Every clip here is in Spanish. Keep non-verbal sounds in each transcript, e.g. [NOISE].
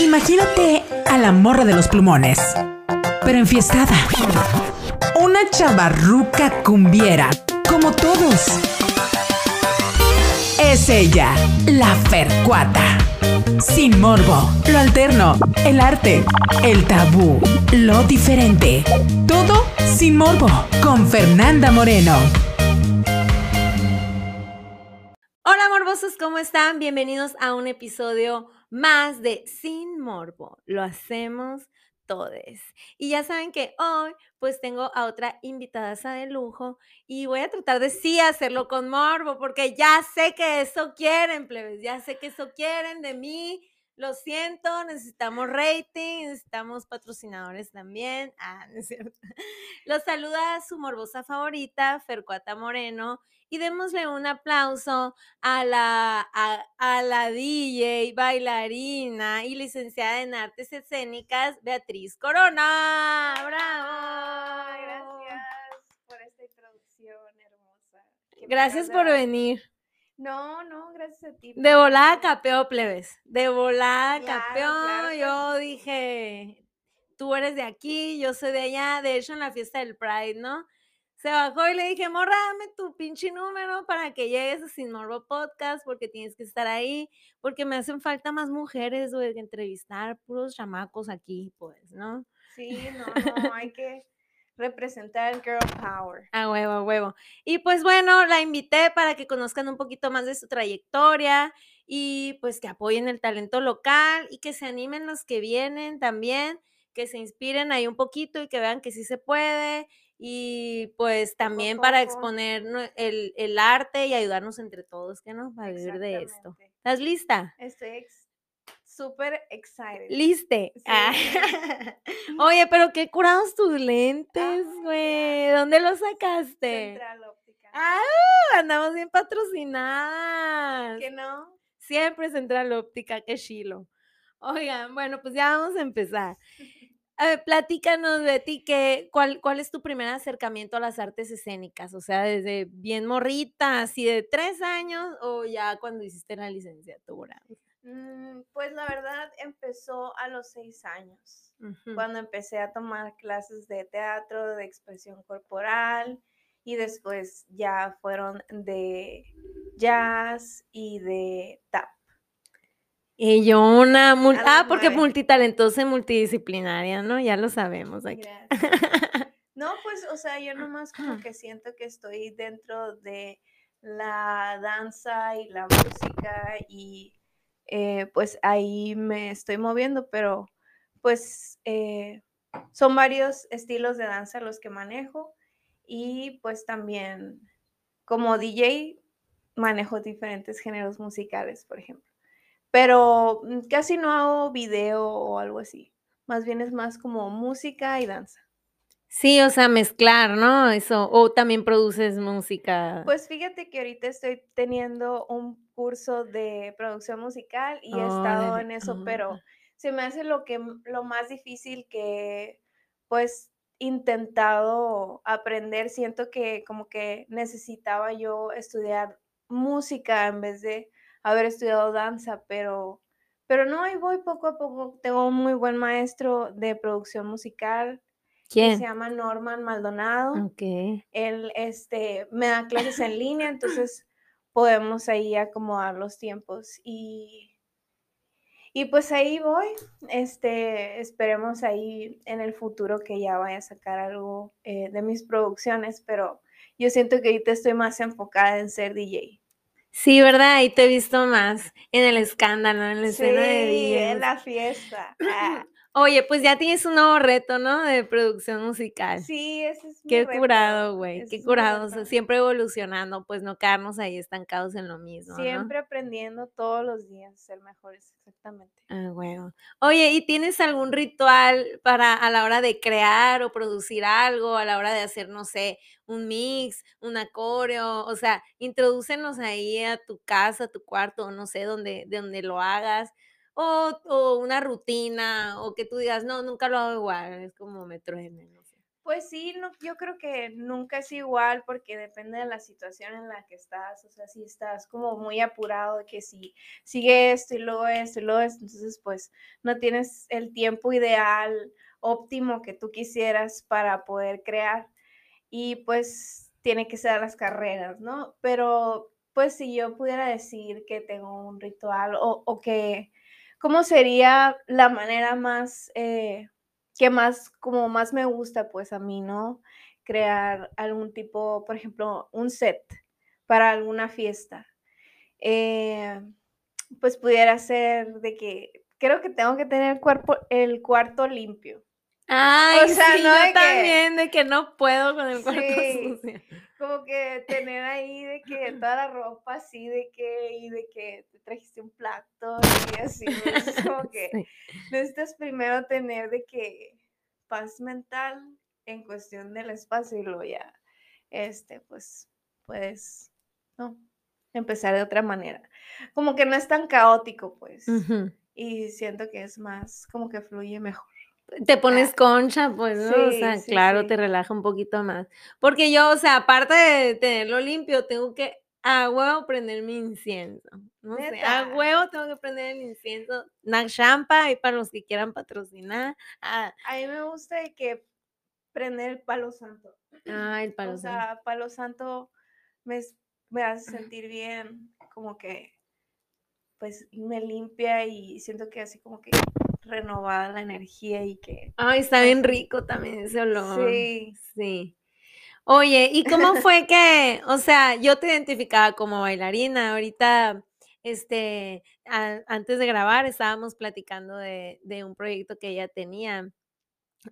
Imagínate a la morra de los plumones, pero enfiestada. Una chavarruca cumbiera, como todos. Es ella, la Fercuata. Sin morbo, lo alterno, el arte, el tabú, lo diferente. Todo sin morbo, con Fernanda Moreno. Hola morbosos, ¿cómo están? Bienvenidos a un episodio más de Sin Morbo. Lo hacemos todos. Y ya saben que hoy pues tengo a otra invitada de lujo y voy a tratar de sí hacerlo con morbo porque ya sé que eso quieren, plebes, ya sé que eso quieren de mí. Lo siento, necesitamos rating, necesitamos patrocinadores también. Ah, no es cierto. [LAUGHS] Los saluda su morbosa favorita, Fercuata Moreno, y démosle un aplauso a la, a, la DJ, bailarina y licenciada en artes escénicas, Beatriz Corona. ¡Bravo! gracias por esta introducción hermosa. Gracias por venir. No, no, gracias a ti. De volada capeó, plebes. De volada capeó. yo dije, tú eres de aquí, yo soy de allá. De hecho, en la fiesta del Pride, ¿no? se bajó y le dije, morra, dame tu pinche número para que llegues a Sin Morbo Podcast, porque tienes que estar ahí, porque me hacen falta más mujeres, güey, que entrevistar puros chamacos aquí, pues, ¿no? Sí, no, no, [LAUGHS] hay que representar el girl power. A huevo, a huevo. Y pues bueno, la invité para que conozcan un poquito más de su trayectoria y pues que apoyen el talento local y que se animen los que vienen también, que se inspiren ahí un poquito y que vean que sí se puede y pues también para exponer el, arte y ayudarnos entre todos, que nos va a vivir de esto. ¿Estás lista? Estoy súper excited. ¿Liste? Ah. [LAUGHS] Oye, pero qué curados tus lentes, güey. ¿Dónde los sacaste? Central Óptica. Ah, andamos bien patrocinadas. ¿Que no? Siempre Central Óptica, qué chilo. Oigan, bueno, pues ya vamos a empezar. [LAUGHS] platícanos de ti, que, ¿cuál, ¿cuál es tu primer acercamiento a las artes escénicas? O sea, desde bien morrita, así de tres años o ya cuando hiciste la licenciatura. Mm, pues la verdad empezó a los seis años, cuando empecé a tomar clases de teatro, de expresión corporal y después ya fueron de jazz y de tap. Y yo una, ah, porque multitalentosa y multidisciplinaria, ¿no? Ya lo sabemos aquí. No, pues, o sea, yo nomás como [LAUGHS] que siento que estoy dentro de la danza y la música y eh, pues ahí me estoy moviendo, pero pues eh, son varios estilos de danza los que manejo y pues también como DJ manejo diferentes géneros musicales, por ejemplo pero mm, casi no hago video o algo así. Más bien es más como música y danza. Sí, o sea, mezclar, ¿no? Eso, o también produces música. Pues fíjate que ahorita estoy teniendo un curso de producción musical y he estado en eso, pero se me hace lo que lo más difícil que pues intentado aprender, siento que como que necesitaba yo estudiar música en vez de haber estudiado danza, pero, pero no, ahí voy poco a poco. Tengo un muy buen maestro de producción musical. ¿Quién? se llama Norman Maldonado. Ok. Él este, me da clases en línea, entonces podemos ahí acomodar los tiempos y, y pues ahí voy. Este, esperemos ahí en el futuro que ya vaya a sacar algo eh, de mis producciones, pero yo siento que ahorita estoy más enfocada en ser DJ. Sí, ¿verdad? Y te he visto más en el escándalo, en la escena de Sí, en la fiesta. [CLEARS THROAT] Oye, pues ya tienes un nuevo reto, ¿no? De producción musical. Sí, ese es mi Qué curado, güey. Qué curado. siempre evolucionando, pues no quedarnos ahí estancados en lo mismo. Siempre aprendiendo todos los días, ser mejores, exactamente. Ah, bueno. Oye, ¿y tienes algún ritual para a la hora de crear o producir algo, a la hora de hacer, no sé, un mix, un coreo? O sea, introdúcenos ahí a tu casa, a tu cuarto, no sé, donde, de donde lo hagas o, una rutina, o que tú digas, no, nunca lo hago igual, es como me truene. Pues sí, no, yo creo que nunca es igual porque depende de la situación en la que estás. O sea, si estás como muy apurado, que si sigue esto y luego esto y luego esto, entonces pues no tienes el tiempo ideal, óptimo que tú quisieras para poder crear. Y pues tiene que ser las carreras, ¿no? Pero pues si yo pudiera decir que tengo un ritual o, o que, ¿cómo sería la manera más... Eh, que más, como más me gusta, pues a mí, ¿no? Crear algún tipo, por ejemplo, un set para alguna fiesta. Eh, pues pudiera ser de que creo que tengo que tener el, cuerpo, el cuarto limpio. Ay, sí, yo también, de que no puedo con el cuarto sucio. Como que tener ahí de que [CLEARS THROAT] toda la ropa así, de que, y de que te trajiste un plato y así, es como [LAUGHS] que necesitas primero tener de que paz mental en cuestión del espacio y luego ya, este, pues, puedes, ¿no? Empezar de otra manera. Como que no es tan caótico, pues. Y siento que es más, como que fluye mejor te pones concha, pues, ¿no? o sea, claro, te relaja un poquito más. Porque yo, o sea, aparte de tenerlo limpio, tengo que a huevo prender mi incienso. No sé, a huevo tengo que prender el incienso. Champa, y para los que quieran patrocinar. Ah. A mí me gusta que prender el palo santo. Ah, el palo santo. O sea, palo santo me, me hace sentir bien, como que pues me limpia y siento que así como que renovada la energía y que... Ay, está bien rico también ese olor. Sí. Sí. Oye, ¿y cómo [LAUGHS] fue que, o sea, yo te identificaba como bailarina, ahorita, este, antes de grabar estábamos platicando de, un proyecto que ella tenía,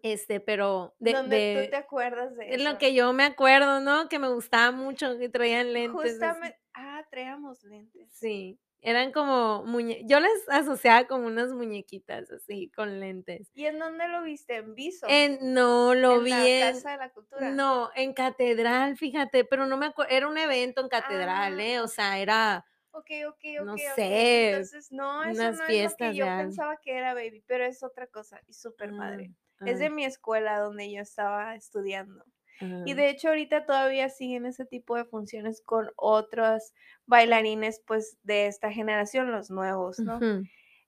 este, pero de, ¿Dónde tú te acuerdas de eso? lo que yo me acuerdo, ¿no? Que me gustaba mucho que traían lentes. Justamente, ah, traíamos lentes. Sí. Eran como muñe yo les asociaba como unas muñequitas así con lentes. ¿Y en dónde lo viste? ¿En Viso? En, no, lo vi en Casa de la Cultura. No, en Catedral, fíjate, pero no me acuerdo, era un evento en Catedral, ¿eh? O ah. sea, era Ok, ok, ok. No sé. Entonces, no, eso no es lo que yo pensaba que era Baby, pero es otra cosa y súper padre. Ah, es de ah. mi escuela donde yo estaba estudiando. Y de hecho ahorita todavía siguen ese tipo de funciones con otros bailarines pues de esta generación, los nuevos, ¿no?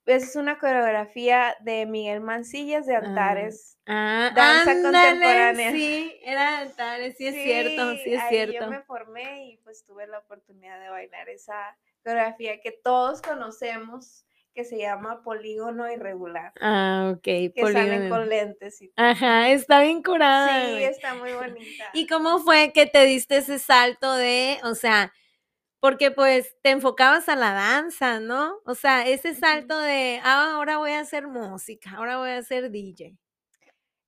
Es una coreografía de Miguel Mancillas de ah, Antares. Ah, danza contemporánea. Sí, era Antares, sí es cierto, sí es ahí cierto. Yo me formé y pues tuve la oportunidad de bailar esa coreografía que todos conocemos que se llama polígono irregular. Ah, ok. Que salen con lentes. Y Ajá, está bien curada. Sí, está muy bonita. [LAUGHS] ¿Y cómo fue que te diste ese salto de, o sea, porque pues te enfocabas a la danza, ¿no? O sea, ese salto de, ah, ahora voy a hacer música, ahora voy a hacer DJ.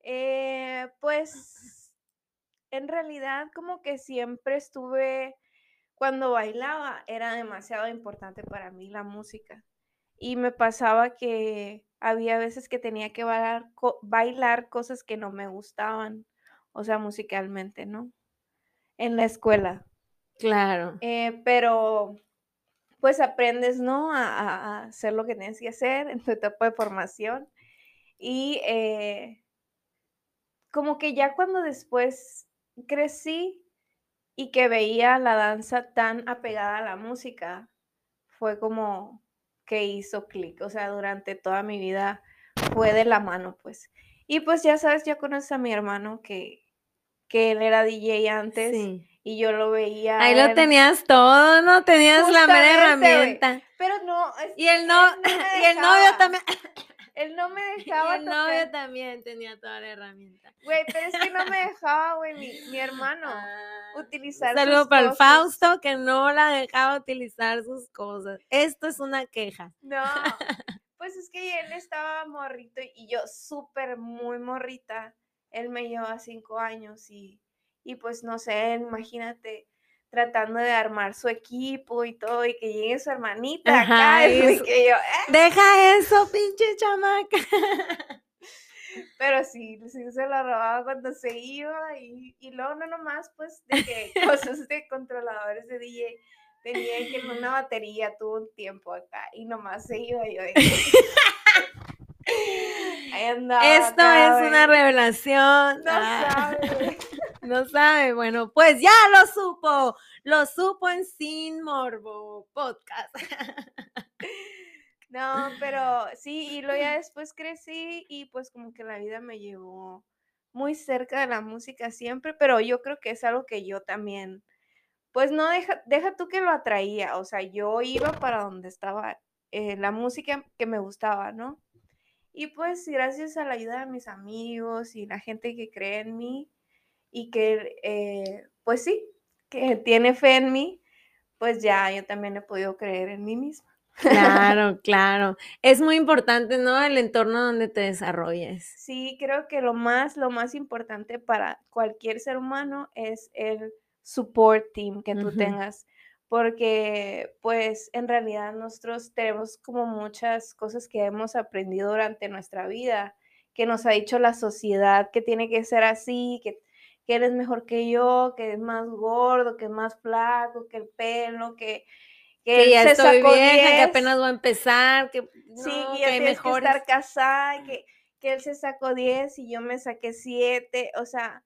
Eh, pues, en realidad como que siempre estuve, cuando bailaba, era demasiado importante para mí la música y me pasaba que había veces que tenía que bailar, bailar cosas que no me gustaban, o sea, musicalmente, ¿no? En la escuela. Claro. Eh, pero pues aprendes, ¿no? A, hacer lo que tienes que hacer en tu etapa de formación. Y eh, como que ya cuando después crecí y que veía la danza tan apegada a la música, fue como, que hizo clic, o sea, durante toda mi vida fue de la mano, pues. Y pues ya sabes, ya conoces a mi hermano que, que él era DJ antes y yo lo veía. Ahí lo tenías todo, ¿no? Tenías la mera herramienta. Pero no. y el no, [LAUGHS] y el novio también. Él no me [LAUGHS] dejaba. Y el novio también tenía toda la herramienta. Güey, pero es que no me [LAUGHS] dejaba, güey, mi, mi hermano ah, utilizar Saludo para el Fausto que no la dejaba utilizar sus cosas. Esto es una queja. No, [LAUGHS] pues es que él estaba morrito y yo súper muy morrita. Él me lleva cinco años y, y pues no sé, imagínate tratando de armar su equipo y todo, y que llegue su hermanita acá, y [LAUGHS] que yo, eh". Deja eso, pinche chamaca. [LAUGHS] Pero sí, sí se lo robaba cuando se iba, y, y luego no nomás, pues, de que [LAUGHS] cosas de controladores de DJ, tenía que una batería tuvo un tiempo acá, y nomás se iba yo. Ahí andaba Esto acá, es una revelación. No Ah, sabe. No sabe. Bueno, pues ya lo supo. Lo supo en Sin Morbo Podcast. [LAUGHS] No, pero sí, y luego ya [LAUGHS] después crecí y pues como que la vida me llevó muy cerca de la música siempre, pero yo creo que es algo que yo también, pues no deja, deja tú que lo atraía, o sea, yo iba para donde estaba eh, la música que me gustaba, ¿no? Y pues gracias a la ayuda de mis amigos y la gente que cree en mí y que, eh, pues sí, que tiene fe en mí, pues ya yo también he podido creer en mí misma. [LAUGHS] Claro, claro. Es muy importante, ¿no? El entorno donde te desarrolles. Sí, creo que lo más, lo más importante para cualquier ser humano es el support team que tú tengas, porque pues en realidad nosotros tenemos como muchas cosas que hemos aprendido durante nuestra vida, que nos ha dicho la sociedad que tiene que ser así, que, que eres mejor que yo, que es más gordo, que es más flaco, que el pelo, que, que, ya se estoy sacó vieja, que 10. apenas voy a empezar, que Sí, no, que que ya que estar casada, que, que él se sacó 10 y yo me saqué 7. O sea,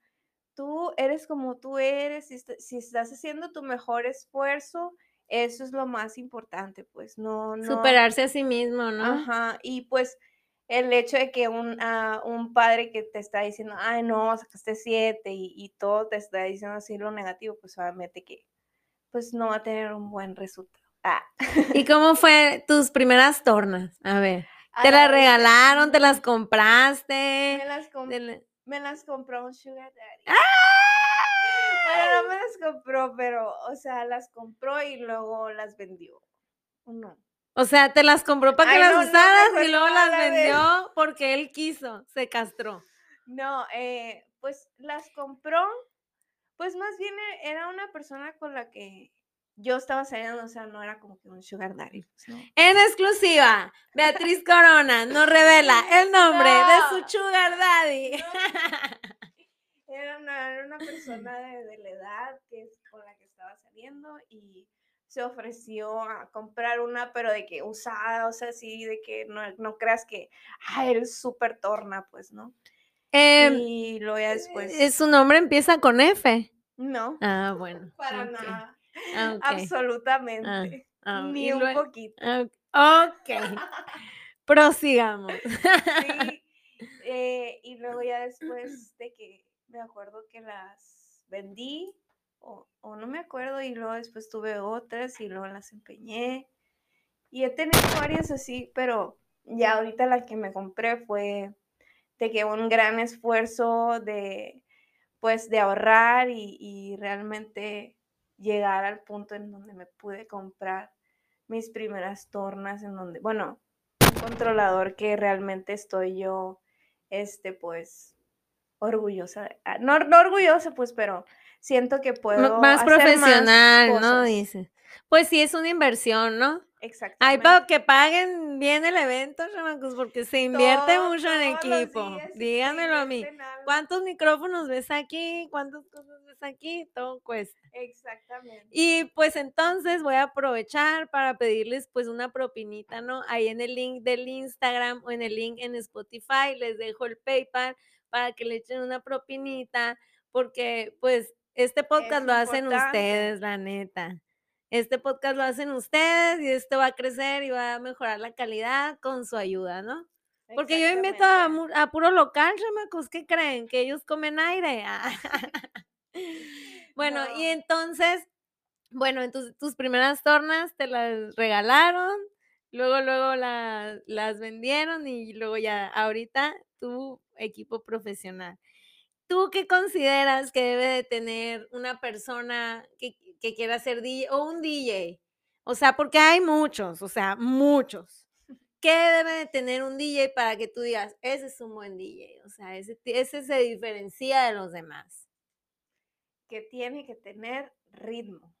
tú eres como tú eres, si, si estás haciendo tu mejor esfuerzo, eso es lo más importante, pues no, no. Superarse a sí mismo, ¿no? Ajá, y pues el hecho de que un, ah, un padre que te está diciendo, ay, no, sacaste 7 y, y todo te está diciendo así lo negativo, pues obviamente que pues no va a tener un buen resultado. Ah. ¿Y cómo fue tus primeras tornas? A ver, ¿te las regalaron? ¿Te las Me compraste? las, com- Te la- me las compró un sugar daddy. ¡Ah! Bueno, no me las compró, pero, o sea, las compró y luego las vendió. ¿O no? O sea, te las compró para que Ay, las no, usaras y luego las vendió porque él quiso, se castró. No, eh, pues las compró, pues más bien e- era una persona con la que yo estaba saliendo, o sea, no era como que un sugar daddy. pues, ¿no? En exclusiva, Beatriz Corona nos revela el nombre de su sugar daddy. [LAUGHS] Era una, era una persona de, de la edad que es con la que estaba saliendo y se ofreció a comprar una, pero de que usada, o sea, así, de que no, no creas que, ah, eres súper torna, pues, ¿no? Em, y luego ya después, su nombre empieza con F. no, Ah, bueno. para nada, ah, ok, absolutamente, ah, ni un poquito. ah, Ok. Prosigamos. Sí, [LAUGHS] eh, y luego ya después de que me acuerdo que las vendí, o, no me acuerdo, y luego después tuve otras y luego las empeñé. Y he tenido varias así, pero ya ahorita la que me compré fue de que un gran esfuerzo de, pues, de ahorrar y, y realmente llegar al punto en donde me pude comprar mis primeras tornas, en donde, bueno, un controlador que realmente estoy yo, este, pues, orgullosa. ah, No, no orgullosa, pues, pero siento que puedo más hacer profesional, ¿no? Dice. Pues sí, es una inversión, ¿no? Ay, Exactamente. para que paguen bien el evento, chamacos, porque se invierte Todo- mucho en equipo. Díganmelo a mí. ¿Cuántos micrófonos ves aquí? ¿Cuántas cosas ves aquí? Todo cuesta. Exactamente. Y pues entonces voy a aprovechar para pedirles pues una propinita, ¿no? Ahí en el link del Instagram o en el link en Spotify les dejo el PayPal para que le echen una propinita porque pues este podcast lo hacen importante. ustedes, la neta. Este podcast lo hacen ustedes y esto va a crecer y va a mejorar la calidad con su ayuda, ¿no? Porque yo invito a, a puro local, chamacos, ¿qué creen? Que ellos comen aire. [LAUGHS] bueno, y No. entonces, bueno, entonces tus primeras tornas te las regalaron, luego, luego la- las vendieron y luego ya, ahorita tu equipo profesional. ¿Tú qué consideras que debe de tener una persona que, que quiera ser DJ o un DJ? O sea, porque hay muchos, o sea, muchos. ¿Qué debe de tener un DJ para que tú digas, ese es un buen DJ? O sea, ese, ese se diferencia de los demás. Que tiene que tener ritmo.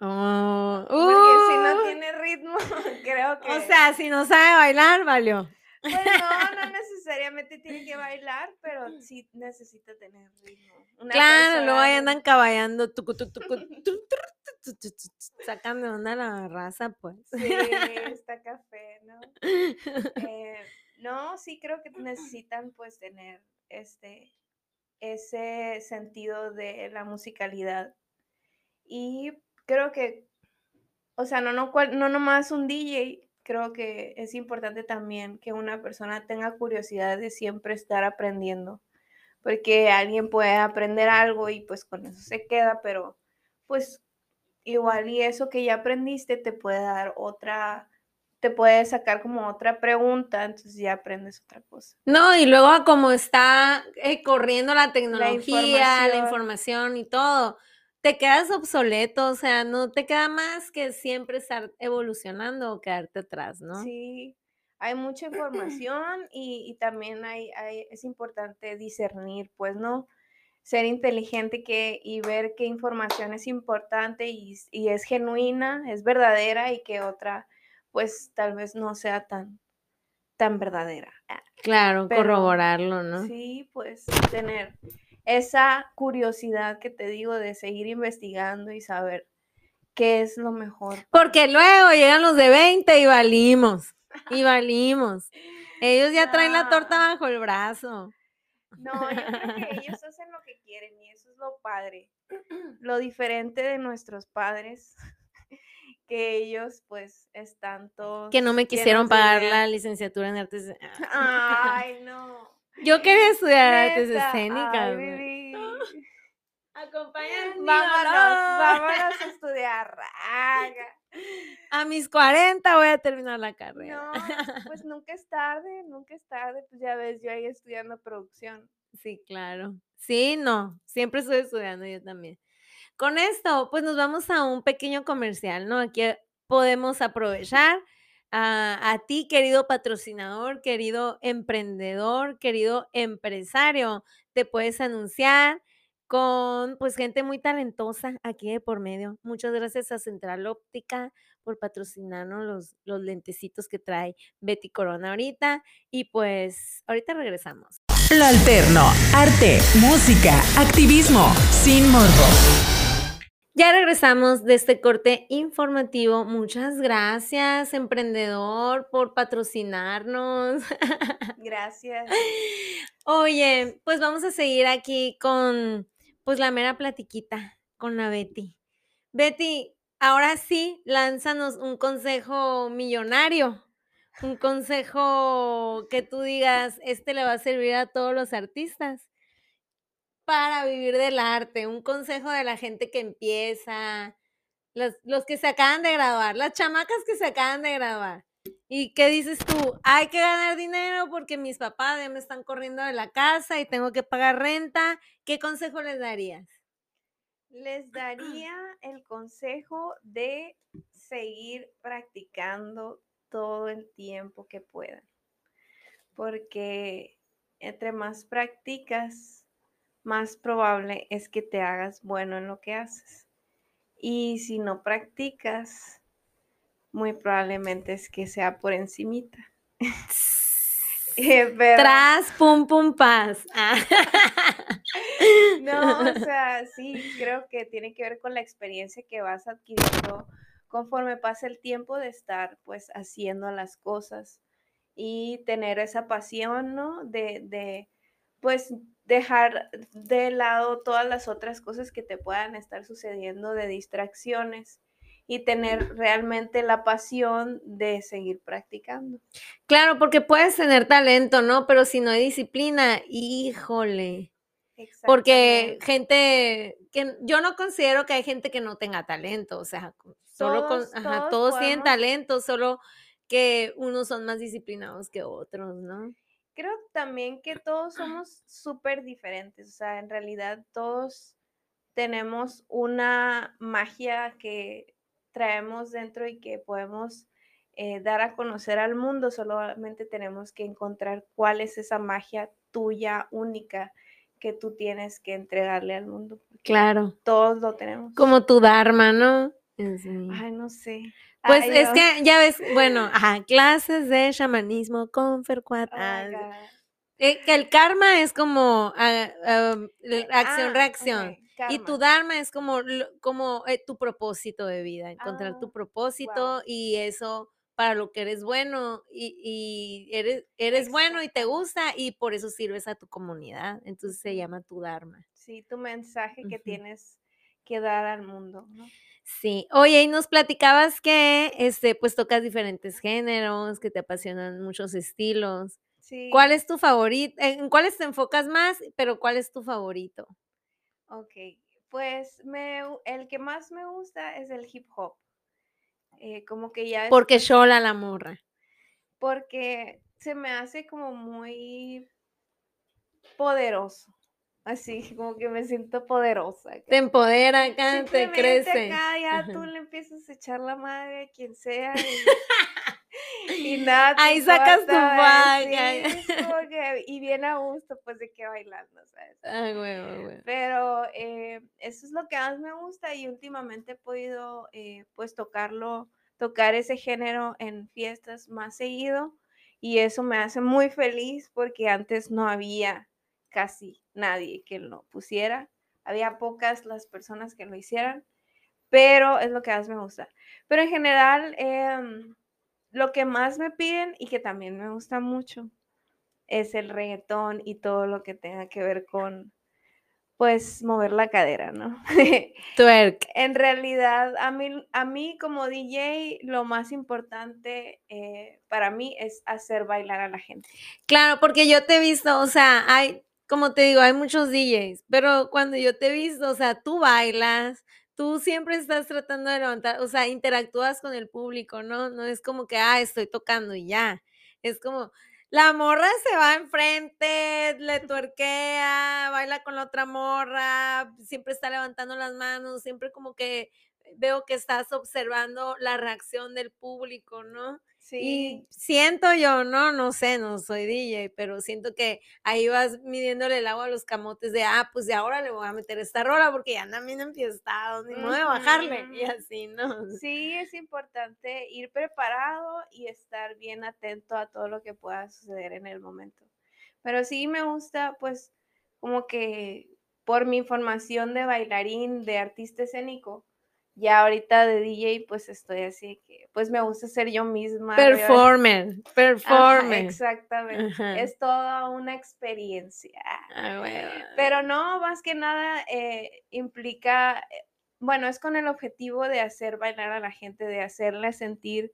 Oh, Porque si no uh, tiene ritmo, [LAUGHS] creo que. O sea, si no sabe bailar, valió. Pues no, no [LAUGHS] necesariamente tiene que bailar, pero sí necesita tener ritmo. Una Claro, luego ahí andan caballando, tucu, tu, tucu, tu, tu, tu, tu, tu, tu, sacan de onda la raza, pues. Sí, [LAUGHS] está café, ¿no? [LAUGHS] Eh, no, sí creo que necesitan pues tener este, ese sentido de la musicalidad. Y creo que, o sea, no, no, cual- no nomás un DJ, creo que es importante también que una persona tenga curiosidad de siempre estar aprendiendo, porque alguien puede aprender algo y pues con eso se queda, pero pues igual y eso que ya aprendiste te puede dar otra, te puede sacar como otra pregunta, entonces ya aprendes otra cosa. No, y luego como está eh, corriendo la tecnología, la información. información y todo, te quedas obsoleto, o sea, no te queda más que siempre estar evolucionando o quedarte atrás, ¿no? Sí, hay mucha [CLEARS THROAT] información y, y también hay, hay- es importante discernir, pues, ¿no? Ser inteligente que, y ver qué información es importante y, y es genuina, es verdadera y que otra, pues, tal vez no sea tan, tan verdadera. Claro, Pero, corroborarlo, ¿no? Sí, pues, tener esa curiosidad que te digo de seguir investigando y saber qué es lo mejor. Porque luego llegan los de 20 y valimos, y valimos. [LAUGHS] Ellos ya traen la torta bajo el brazo. No, yo creo que [LAUGHS] ellos hacen lo que quieren y eso es lo padre. [CLEARS THROAT] Lo diferente de nuestros padres, [LAUGHS] que ellos pues están todos... Que no me quisieron pagar la licenciatura en artes. Ay, no. Yo quería estudiar artes escénicas. [GASPS] Acompáñame. Vámonos, vámonos a [LAUGHS] estudiar. A mis 40 voy a terminar la carrera. No, pues [LAUGHS] nunca es tarde, nunca es tarde. Pues ya ves, yo ahí estudiando producción. Sí, claro. Sí, no, siempre estoy estudiando yo también. Con esto, pues nos vamos a un pequeño comercial, ¿no? Aquí podemos aprovechar a, ti, querido patrocinador, querido emprendedor, querido empresario, te puedes anunciar con pues gente muy talentosa aquí de por medio. Muchas gracias a Central Óptica por patrocinarnos los, los lentecitos que trae Betty Corona ahorita. Y pues ahorita regresamos. Lo alterno, arte, música, activismo, sin morbo. Ya regresamos de este corte informativo. Muchas gracias, emprendedor, por patrocinarnos. [LAUGHS] Gracias. Oye, pues vamos a seguir aquí con pues la mera platiquita con la Betty. Betty, ahora sí, lánzanos un consejo millonario. Un consejo que tú digas, este le va a servir a todos los artistas para vivir del arte, un consejo de la gente que empieza, los, los que se acaban de graduar, las chamacas que se acaban de graduar. ¿Y qué dices tú? Hay que ganar dinero porque mis papás ya me están corriendo de la casa y tengo que pagar renta. ¿Qué consejo les darías? Les [CLEARS THROAT] daría el consejo de seguir practicando todo el tiempo que puedan, porque entre más practicas, más probable es que te hagas bueno en lo que haces. Y si no practicas, muy probablemente es que sea por encimita. [LAUGHS] Eh, pero- Tras, pum, pum, paz. Ah. [LAUGHS] No, o sea, sí, creo que tiene que ver con la experiencia que vas adquiriendo conforme pasa el tiempo de estar pues haciendo las cosas y tener esa pasión, ¿no? De, de pues dejar de lado todas las otras cosas que te puedan estar sucediendo de distracciones y tener realmente la pasión de seguir practicando. Claro, porque puedes tener talento, ¿no? Pero si no hay disciplina, híjole. Porque gente que yo no considero que hay gente que no tenga talento, o sea, solo con, Todos- ajá, todos todos tienen talento, solo que unos son más disciplinados que otros, ¿no? Creo también que todos somos súper diferentes, o sea, en realidad todos tenemos una magia que traemos dentro y que podemos eh, dar a conocer al mundo, solamente tenemos que encontrar cuál es esa magia tuya única que tú tienes que entregarle al mundo. Claro. Todos lo tenemos. Como tu Dharma, ¿no? Ay, no sé. Pues Ay, es que ya ves, bueno, [LAUGHS] ajá, clases de chamanismo con Fercuat. Oh ah, eh, que el karma es como ah, ah, l- Ah, acción-reacción. ok, Y tu. Dharma es como, como eh, tu propósito de vida, encontrar Ah, tu propósito wow. y eso para lo que eres bueno y, y eres, eres bueno y te gusta y por eso sirves a tu comunidad. Entonces se llama tu Dharma. Sí, tu mensaje que tienes que dar al mundo, ¿no? Sí. Oye, y nos platicabas que este, pues tocas diferentes géneros, que te apasionan muchos estilos. Sí. ¿Cuál es tu favorito? ¿En cuáles te enfocas más? Pero ¿cuál es tu favorito? Ok, pues me, el que más me gusta es el hip hop. Eh, como que ya Porque Shola la morra. porque se me hace como muy poderoso. Así, como que me siento poderosa. acá. Te empodera acá, te crece. acá ya Ajá. tú le empiezas a echar la madre a quien sea y, [LAUGHS] y nada. Ahí sacas tu sí, [LAUGHS] y bien a gusto, pues de que bailando, ¿sabes? Huevo. Pero eh, eso es lo que más me gusta y últimamente he podido eh, pues tocarlo, tocar ese género en fiestas más seguido y eso me hace muy feliz porque antes no había casi nadie que lo pusiera, había pocas las personas que lo hicieran, pero es lo que más me gusta. Pero en general, em, lo que más me piden y que también me gusta mucho es el reggaetón y todo lo que tenga que ver con, pues, mover la cadera, ¿no? [LAUGHS] Twerk. en realidad, a mí, a mí como DJ, lo más importante eh, para mí es hacer bailar a la gente. Claro, porque yo te he visto, o sea, hay, como te digo, hay muchos DJs, pero cuando yo te he visto, o sea, tú bailas, tú siempre estás tratando de levantar, o sea, interactúas con el público, ¿no? No es como que, ah, estoy tocando y ya. Es como, la morra se va enfrente, le [LAUGHS] tuerquea, baila con la otra morra, siempre está levantando las manos, siempre como que veo que estás observando la reacción del público, ¿no? Y siento yo, no, no sé, no soy DJ, pero siento que ahí vas midiéndole el agua a los camotes de, ah, pues de ahora le voy a meter esta rola porque ya andan bien enfiestados, ni modo de bajarle, y así, ¿no? Sí, es importante ir preparado y estar bien atento a todo lo que pueda suceder en el momento. Pero sí me gusta, pues, como que por mi formación de bailarín, de artista escénico, ya ahorita de DJ, pues estoy así que, pues me gusta ser yo misma. Performer, Ajá, performer. exactamente. Ajá. Es toda una experiencia. Ah, bueno. Pero no, más que nada eh, implica, eh, bueno, es con el objetivo de hacer bailar a la gente, de hacerle sentir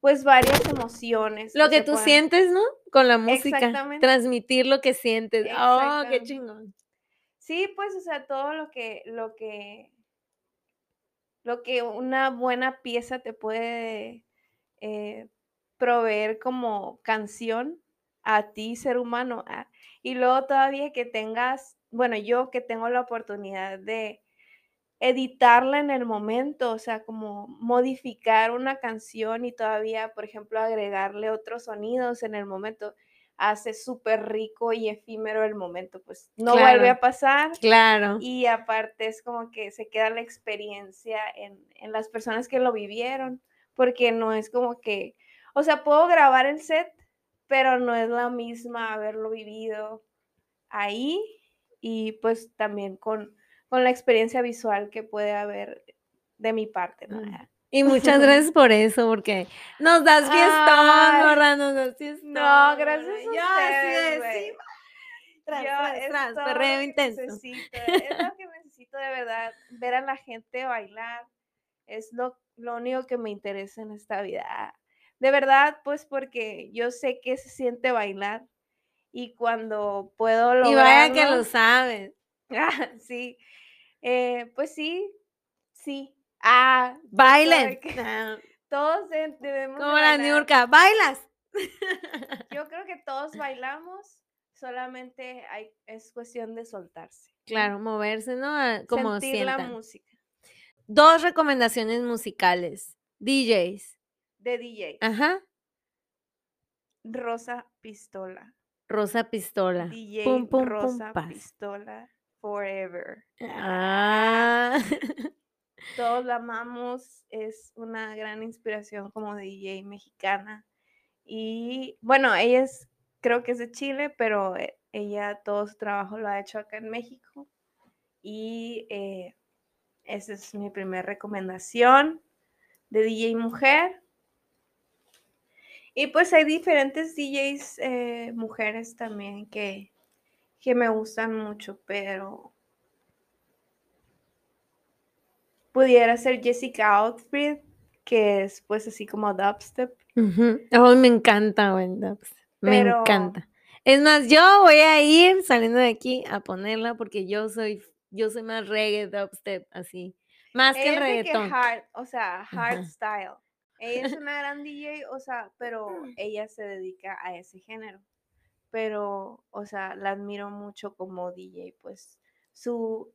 pues varias emociones. Lo que tú puedan- sientes, ¿no? Con la música. Exactamente. Transmitir lo que sientes. Oh, qué chingón. Sí, pues, o sea, todo lo que, lo que, lo que una buena pieza te puede eh, proveer como canción a ti, ser humano. ah, Y luego todavía que tengas, bueno, yo que tengo la oportunidad de editarla en el momento, o sea, como modificar una canción y todavía, por ejemplo, agregarle otros sonidos en el momento, hace súper rico y efímero el momento, pues no vuelve a pasar. Claro. Y aparte es como que se queda la experiencia en, en las personas que lo vivieron, porque no es como que, o sea, puedo grabar el set, pero no es la misma haberlo vivido ahí y pues también con, con la experiencia visual que puede haber de mi parte, ¿no? Mm. Y muchas gracias por eso, porque nos das fiestón, morra, nos das fiestón. No, gracias a Yo ustedes, de, güey. sí, tras, Yo tras, tras, perreo lo intenso. necesito, Es lo que necesito de verdad, ver a la gente bailar. Es lo, lo único que me interesa en esta vida. De verdad, pues porque yo sé que se siente bailar y cuando puedo Y lograrlo. vaya que lo sabes. [LAUGHS] Ah, sí. Eh, pues sí, sí. Ah, Bailen. Ah, todos de- debemos de Como la. Niurka, ¿bailas? Yo [LAUGHS] creo que todos bailamos, solamente hay, es cuestión de soltarse. Claro, moverse, ¿no? Ah, Como Sentir la sientan. música Dos recomendaciones musicales. DJs. de DJ. Ajá. Rosa Pistola. Rosa Pistola. DJ Pum, pum, pum, Rosa paz. Pistola Forever. Ah. [LAUGHS] Todos la amamos, es una gran inspiración como DJ mexicana. Y bueno, ella es, creo que es de Chile, pero eh, ella todo su trabajo lo ha hecho acá en México. Y eh, esa es mi primera recomendación de DJ mujer. Y pues hay diferentes DJs eh, mujeres también que, que me gustan mucho, pero pudiera ser Jessica Outfit, que es pues así como dubstep. Ujú. Ay, me encanta, güey, dubstep. Me Pero- encanta. Es más, yo voy a ir saliendo de aquí a ponerla porque yo soy, yo soy más reggae, dubstep, así. Más que el de que reggaetón. hard, o sea, hard Ajá. style. Ella es [LAUGHS] una gran DJ, o sea, pero ella se dedica a ese género. Pero, o sea, la admiro mucho como DJ, pues su,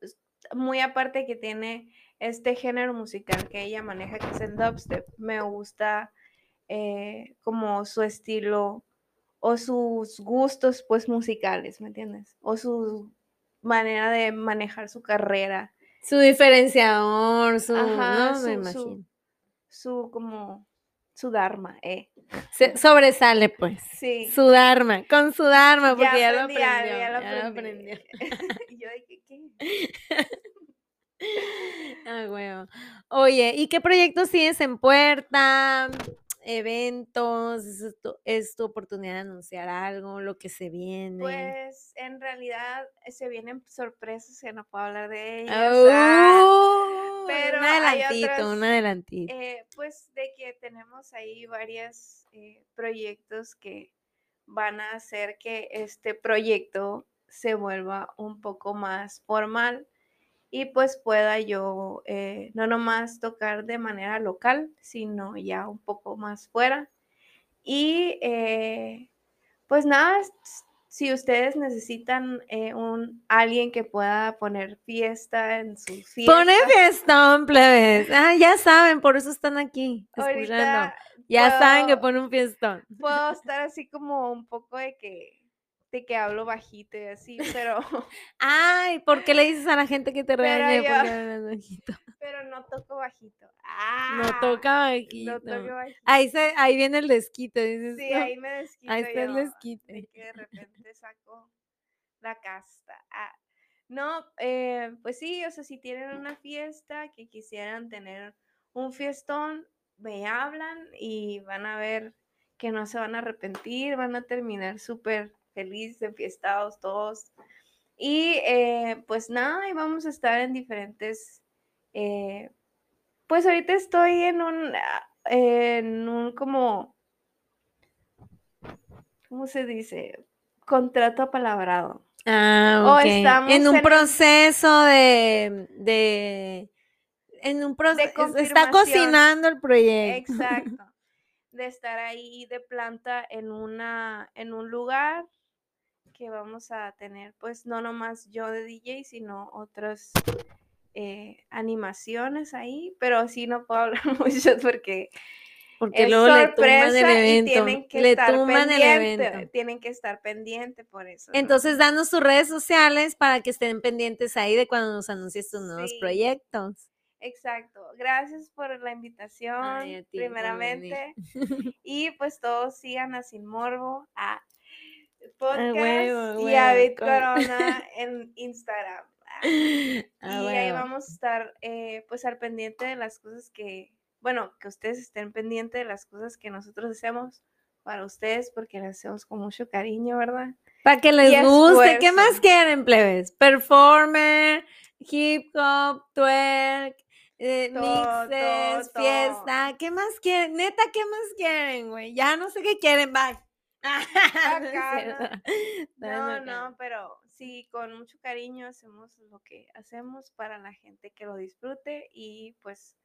muy aparte que tiene este género musical que ella maneja, que es el dubstep, me gusta eh, como su estilo o sus gustos, pues musicales, ¿me entiendes? O su manera de manejar su carrera. Su diferenciador, su, Ajá, no me su- su- imagino. su como su dharma, eh. Se- sobresale, pues. Sí. Su dharma, con su dharma, porque ya, lo aprendí aprendió. Ya ya lo aprendió. yo que, ¿qué? [LAUGHS] Ah, huevo. Oye, ¿y qué proyectos tienes en puerta? Eventos, ¿es tu, es tu oportunidad de anunciar algo, lo que se viene. Pues en realidad eh, se vienen sorpresas que no puedo hablar de ellas. ah, Oh, pero un hay adelantito, otras, un adelantito. eh, pues de que tenemos ahí varios proyectos que van a hacer que este proyecto se vuelva un poco más formal y pues pueda yo eh, no nomás tocar de manera local, sino ya un poco más fuera. Y eh, pues nada, si ustedes necesitan eh, un alguien que pueda poner fiesta en su fiesta. Pone fiestón, plebes. Ah, ya saben, por eso están aquí, escuchando. Ya saben que pone un fiestón. puedo [LAUGHS] estar así como un poco de que de que hablo bajito y así, pero [LAUGHS] Ay, ¿por qué le dices a la gente que te regañe yo- porque hablas bajito? [LAUGHS] pero no toco bajito. No Ah, toca no bajito. toco bajito. Ahí, se, ahí viene el desquite, dices Sí, ahí me desquito Ahí está el yo, desquite. de que de repente saco la casta. Ah, No, eh, pues sí, o sea, si tienen una fiesta que quisieran tener un fiestón, me hablan y van a ver que no se van a arrepentir, van a terminar súper felices, enfiestados todos. Y eh, pues nada, y vamos a estar en diferentes, eh, pues ahorita estoy en un, en un como, ¿cómo se dice? Contrato apalabrado. Ah, O ok. estamos en un en proceso de, de en un proceso, está cocinando el proyecto. Exacto. De estar ahí de planta en una, en un lugar que vamos a tener, pues no nomás yo de DJ, sino otras eh, animaciones ahí, pero sí no puedo [LAUGHS] hablar mucho porque Porque es luego le tumban el y evento. tienen que Le estar tumban el evento. tienen que estar pendiente por eso. ¿no? Entonces, danos tus redes sociales para que estén pendientes ahí de cuando nos anuncies tus nuevos Sí. proyectos. Exacto. Gracias por la invitación, Ay, ti primeramente. [LAUGHS] Y pues todos sigan a Sin Morbo, a podcast huevo, y a Bit co- Corona [LAUGHS] en Instagram. [LAUGHS] Ah, Y Ah, ahí vamos a estar eh, pues al pendiente de las cosas que, bueno, que ustedes estén pendientes de las cosas que nosotros hacemos para ustedes porque las hacemos con mucho cariño, ¿verdad? Para que les y guste. ¿Qué más quieren, plebes? Performer, hip hop, twerk, eh, Todo, mixes, todo, fiesta. ¿Qué más quieren? Neta, ¿qué más quieren, güey? Ya no sé qué quieren, bye. [LAUGHS] Acá. Todavía No, no, pero sí, con mucho cariño hacemos lo que hacemos para la gente que lo disfrute y pues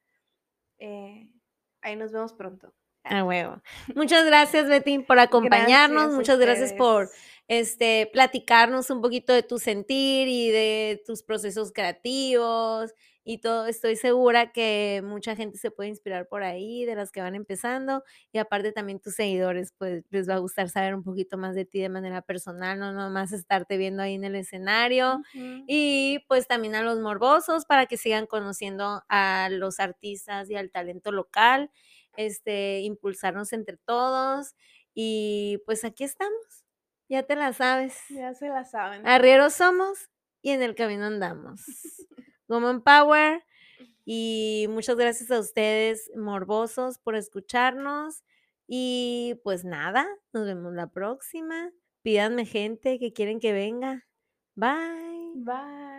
eh, ahí nos vemos pronto. A huevo. Muchas gracias, Betty, por acompañarnos. Gracias Muchas gracias por este, platicarnos un poquito de tu sentir y de tus procesos creativos y todo. Estoy segura que mucha gente se puede inspirar por ahí, de las que van empezando. Y aparte también tus seguidores, pues les va a gustar saber un poquito más de ti de manera personal, no nomás estarte viendo ahí en el escenario. Y pues también a los morbosos para que sigan conociendo a los artistas y al talento local, este, impulsarnos entre todos. Y pues aquí estamos, ya te la sabes. Ya se la saben. Arrieros somos y en el camino andamos. [LAUGHS] Woman Power. Y muchas gracias a ustedes, morbosos, por escucharnos. Y pues nada, nos vemos la próxima. Pídanme gente que quieren que venga. Bye. Bye.